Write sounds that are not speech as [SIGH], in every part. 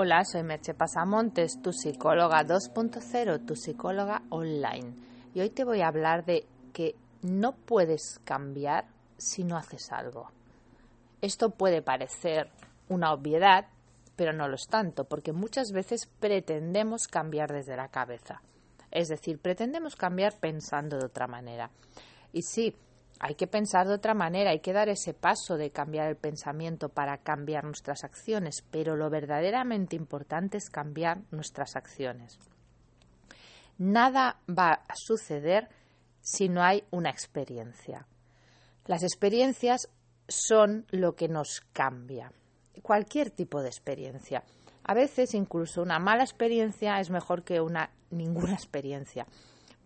Hola, soy Merche Pasamontes, tu psicóloga 2.0, tu psicóloga online. Y hoy te voy a hablar de que no puedes cambiar si no haces algo. Esto puede parecer una obviedad, pero no lo es tanto, porque muchas veces pretendemos cambiar desde la cabeza. Es decir, pretendemos cambiar pensando de otra manera. Y sí, hay que pensar de otra manera, hay que dar ese paso de cambiar el pensamiento para cambiar nuestras acciones, pero lo verdaderamente importante es cambiar nuestras acciones. Nada va a suceder si no hay una experiencia. Las experiencias son lo que nos cambia. Cualquier tipo de experiencia. A veces incluso una mala experiencia es mejor que una ninguna [LAUGHS] experiencia.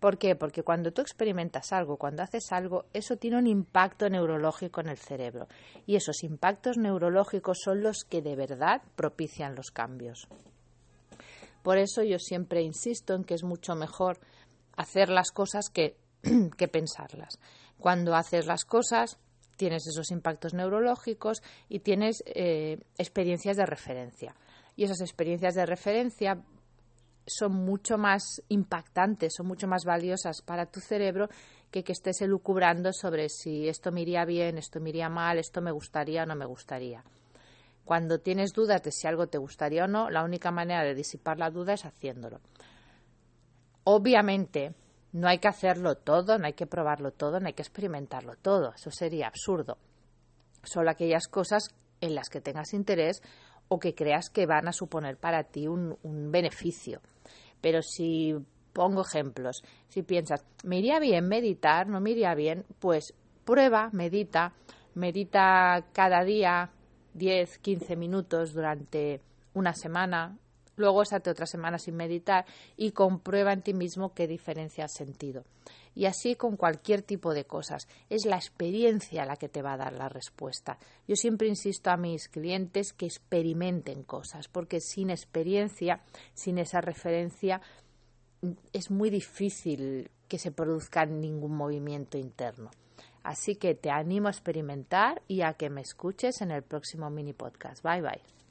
¿Por qué? Porque cuando tú experimentas algo, cuando haces algo, eso tiene un impacto neurológico en el cerebro. Y esos impactos neurológicos son los que de verdad propician los cambios. Por eso yo siempre insisto en que es mucho mejor hacer las cosas que, [CLEARS THROAT] que pensarlas. Cuando haces las cosas, tienes esos impactos neurológicos y tienes eh, experiencias de referencia. Y esas experiencias de referencia son mucho más impactantes, son mucho más valiosas para tu cerebro que que estés elucubrando sobre si esto me iría bien, esto me iría mal, esto me gustaría o no me gustaría. Cuando tienes dudas de si algo te gustaría o no, la única manera de disipar la duda es haciéndolo. Obviamente, no hay que hacerlo todo, no hay que probarlo todo, no hay que experimentarlo todo. Eso sería absurdo. Solo aquellas cosas en las que tengas interés o que creas que van a suponer para ti un, beneficio. Pero si pongo ejemplos, si piensas, me iría bien meditar, no me iría bien, pues prueba, medita, medita cada día 10, 15 minutos durante una semana, luego estate otra semana sin meditar y comprueba en ti mismo qué diferencia has sentido. Y así con cualquier tipo de cosas. Es la experiencia la que te va a dar la respuesta. Yo siempre insisto a mis clientes que experimenten cosas, porque sin experiencia, sin esa referencia, es muy difícil que se produzca ningún movimiento interno. Así que te animo a experimentar y a que me escuches en el próximo mini podcast. Bye bye.